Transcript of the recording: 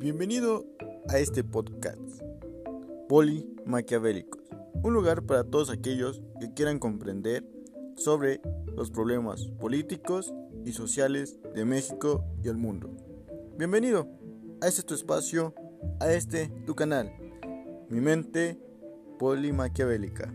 Bienvenido a este podcast, Poli Maquiavélicos, un lugar para todos aquellos que quieran comprender sobre los problemas políticos y sociales de México y el mundo. Bienvenido a este tu espacio, a este tu canal, mi mente polimaquiavélica.